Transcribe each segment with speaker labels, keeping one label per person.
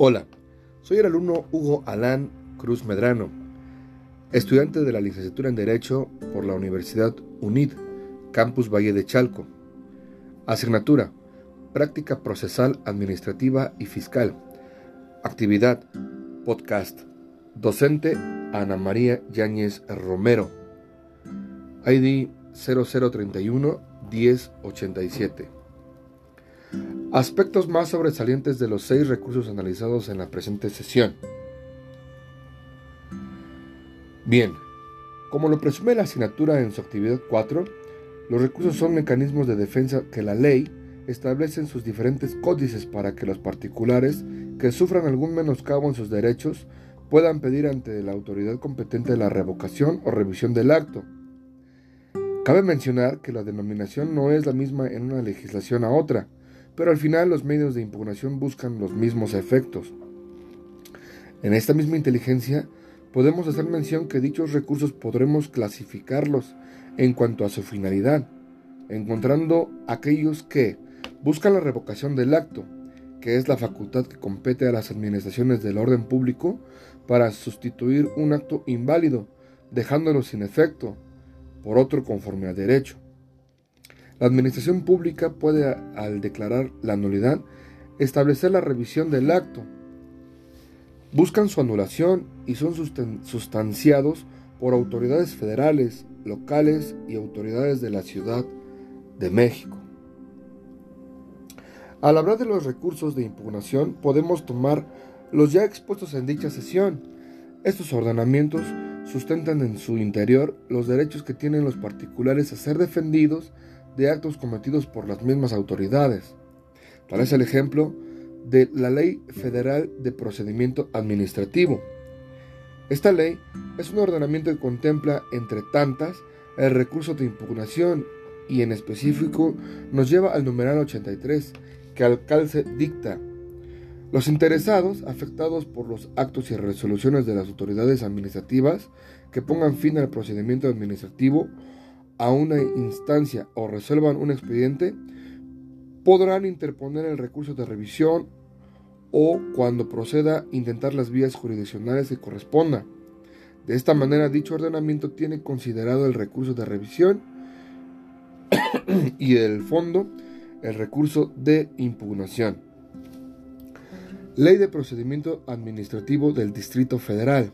Speaker 1: Hola, soy el alumno Hugo Alán Cruz Medrano, estudiante de la licenciatura en Derecho por la Universidad UNID, Campus Valle de Chalco. Asignatura, Práctica Procesal Administrativa y Fiscal. Actividad, Podcast. Docente, Ana María Yáñez Romero. ID 0031 1087. Aspectos más sobresalientes de los seis recursos analizados en la presente sesión. Bien, como lo presume la asignatura en su actividad 4, los recursos son mecanismos de defensa que la ley establece en sus diferentes códices para que los particulares que sufran algún menoscabo en sus derechos puedan pedir ante la autoridad competente la revocación o revisión del acto. Cabe mencionar que la denominación no es la misma en una legislación a otra, pero al final los medios de impugnación buscan los mismos efectos. En esta misma inteligencia podemos hacer mención que dichos recursos podremos clasificarlos en cuanto a su finalidad, encontrando aquellos que buscan la revocación del acto, que es la facultad que compete a las administraciones del orden público para sustituir un acto inválido, dejándolo sin efecto, por otro conforme al derecho. La administración pública puede, al declarar la nulidad, establecer la revisión del acto. Buscan su anulación y son sustanciados por autoridades federales, locales y autoridades de la Ciudad de México. Al hablar de los recursos de impugnación, podemos tomar los ya expuestos en dicha sesión. Estos ordenamientos sustentan en su interior los derechos que tienen los particulares a ser defendidos de actos cometidos por las mismas autoridades. Tal es el ejemplo de la Ley Federal de Procedimiento Administrativo. Esta ley es un ordenamiento que contempla, entre tantas, el recurso de impugnación y en específico nos lleva al numeral 83, que al calce dicta. Los interesados afectados por los actos y resoluciones de las autoridades administrativas que pongan fin al procedimiento administrativo a una instancia o resuelvan un expediente, podrán interponer el recurso de revisión o, cuando proceda, intentar las vías jurisdiccionales que corresponda. De esta manera, dicho ordenamiento tiene considerado el recurso de revisión y del fondo el recurso de impugnación. Ley de Procedimiento Administrativo del Distrito Federal.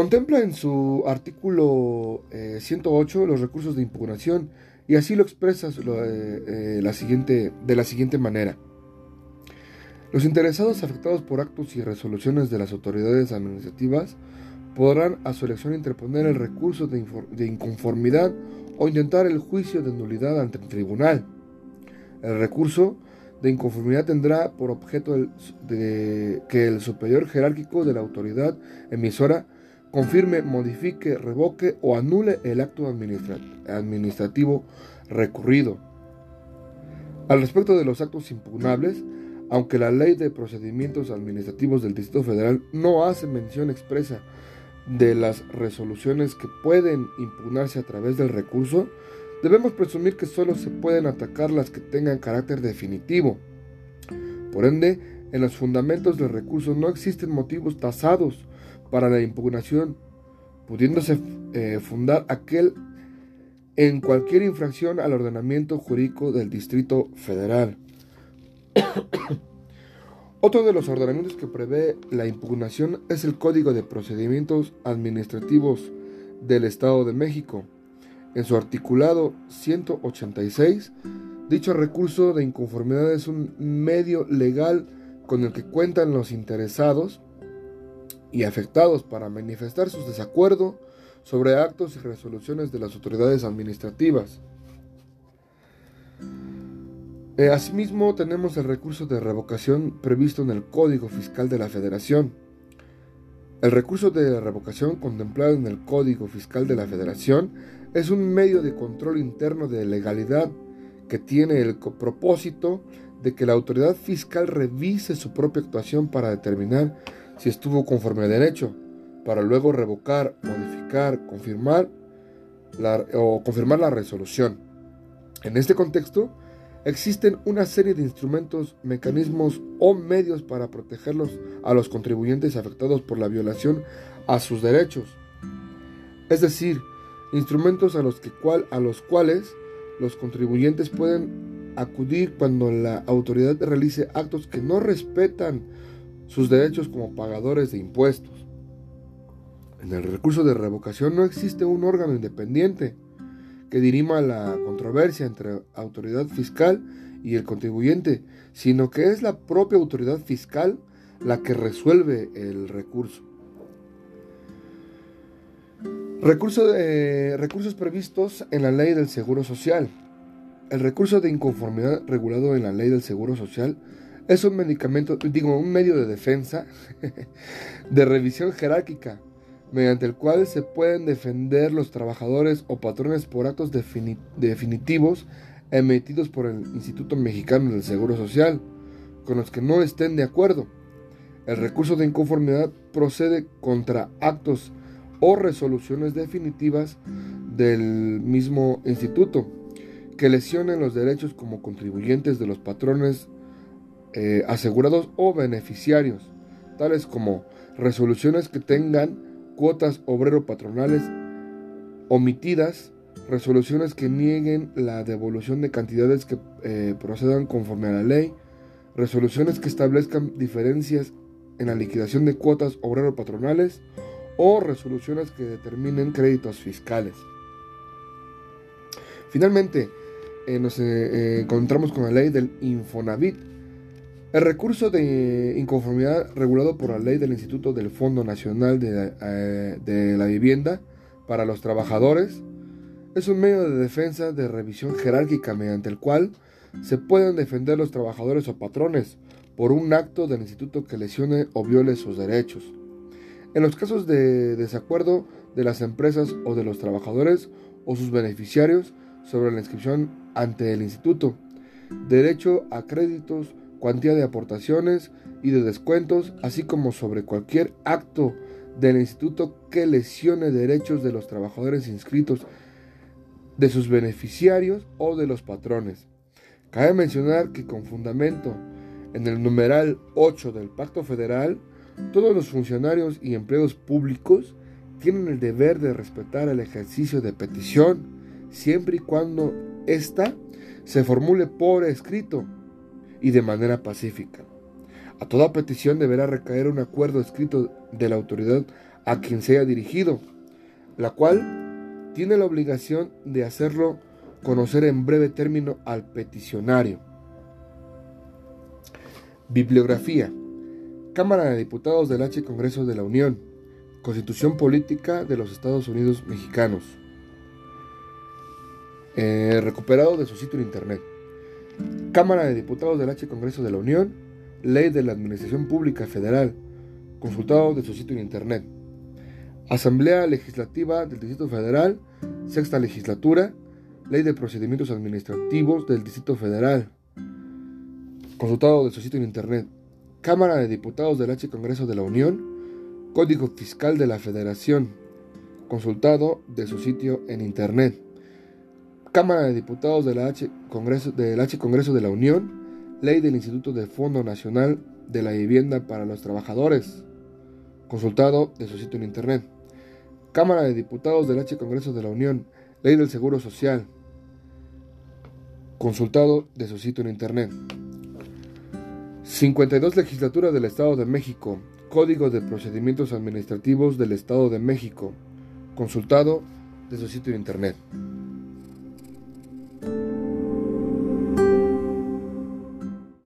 Speaker 1: Contempla en su artículo 108 eh, los recursos de impugnación y así lo expresa eh, eh, la siguiente, de la siguiente manera. Los interesados afectados por actos y resoluciones de las autoridades administrativas podrán a su elección interponer el recurso de, inconformidad o intentar el juicio de nulidad ante el tribunal. El recurso de inconformidad tendrá por objeto de que el superior jerárquico de la autoridad emisora confirme, modifique, revoque o anule el acto administrativo recurrido. Al respecto de los actos impugnables, aunque la ley de procedimientos administrativos del Distrito Federal no hace mención expresa de las resoluciones que pueden impugnarse a través del recurso, debemos presumir que solo se pueden atacar las que tengan carácter definitivo. Por ende, en los fundamentos del recurso no existen motivos tasados para la impugnación, pudiéndose eh, fundar aquel en cualquier infracción al ordenamiento jurídico del Distrito Federal. Otro de los ordenamientos que prevé la impugnación es el Código de Procedimientos Administrativos del Estado de México. En su articulado 186, dicho recurso de inconformidad es un medio legal con el que cuentan los interesados y afectados para manifestar su desacuerdo sobre actos y resoluciones de las autoridades administrativas. Eh, asimismo, tenemos el recurso de revocación previsto en el Código Fiscal de la Federación. El recurso de revocación contemplado en el Código Fiscal de la Federación es un medio de control interno de legalidad que tiene el propósito de que la autoridad fiscal revise su propia actuación para determinar si estuvo conforme a derecho, para luego revocar, modificar, confirmar la, o confirmar la resolución. En este contexto, Existen una serie de instrumentos, mecanismos o medios para protegerlos a los contribuyentes afectados por la violación a sus derechos. Es decir, instrumentos a los, que cual, a los cuales los contribuyentes pueden acudir cuando la autoridad realice actos que no respetan sus derechos como pagadores de impuestos. En el recurso de revocación no existe un órgano independiente que dirima la controversia entre autoridad fiscal y el contribuyente, sino que es la propia autoridad fiscal la que resuelve el recurso. Recursos previstos en la ley del Seguro Social. El recurso de inconformidad regulado en la ley del Seguro Social es un medicamento, digo, un medio de defensa de revisión jerárquica mediante el cual se pueden defender los trabajadores o patrones por actos definitivos emitidos por el Instituto Mexicano del Seguro Social, con los que no estén de acuerdo. El recurso de inconformidad procede contra actos o resoluciones definitivas del mismo instituto que lesionen los derechos como contribuyentes de los patrones eh, asegurados o beneficiarios, tales como resoluciones que tengan cuotas obrero-patronales omitidas, resoluciones que nieguen la devolución de cantidades que eh, procedan conforme a la ley, resoluciones que establezcan diferencias en la liquidación de cuotas obrero-patronales o resoluciones que determinen créditos fiscales. Finalmente, eh, nos encontramos con la ley del Infonavit, el recurso de inconformidad regulado por la ley del Instituto del Fondo Nacional eh, de, la Vivienda para los Trabajadores es un medio de defensa de revisión jerárquica mediante el cual se pueden defender los trabajadores o patrones por un acto del instituto que lesione o viole sus derechos. En los casos de desacuerdo de las empresas o de los trabajadores o sus beneficiarios sobre la inscripción ante el instituto, derecho a créditos cuantía de aportaciones y de descuentos, así como sobre cualquier acto del instituto que lesione derechos de los trabajadores inscritos, de sus beneficiarios o de los patrones. Cabe mencionar que con fundamento en el numeral 8 del Pacto Federal, todos los funcionarios y empleados públicos tienen el deber de respetar el ejercicio de petición siempre y cuando ésta se formule por escrito y de manera pacífica. A toda petición deberá recaer un acuerdo escrito de la autoridad a quien se haya dirigido, la cual tiene la obligación de hacerlo conocer en breve término al peticionario. Bibliografía. Cámara de Diputados del H Congreso de la Unión. Constitución Política de los Estados Unidos Mexicanos. Eh, recuperado de su sitio en internet. Cámara de Diputados del H Congreso de la Unión, Ley de la Administración Pública Federal, consultado de su sitio en Internet. Asamblea Legislativa del Distrito Federal, Sexta Legislatura, Ley de Procedimientos Administrativos del Distrito Federal, consultado de su sitio en Internet. Cámara de Diputados del H Congreso de la Unión, Código Fiscal de la Federación, consultado de su sitio en Internet. Cámara de Diputados del H Congreso, H Congreso de la Unión, Ley del Instituto de Fondo Nacional de la Vivienda para los Trabajadores, consultado de su sitio en Internet. Cámara de Diputados del H Congreso de la Unión, Ley del Seguro Social, consultado de su sitio en Internet. 52 Legislatura del Estado de México, Código de Procedimientos Administrativos del Estado de México, consultado de su sitio en Internet.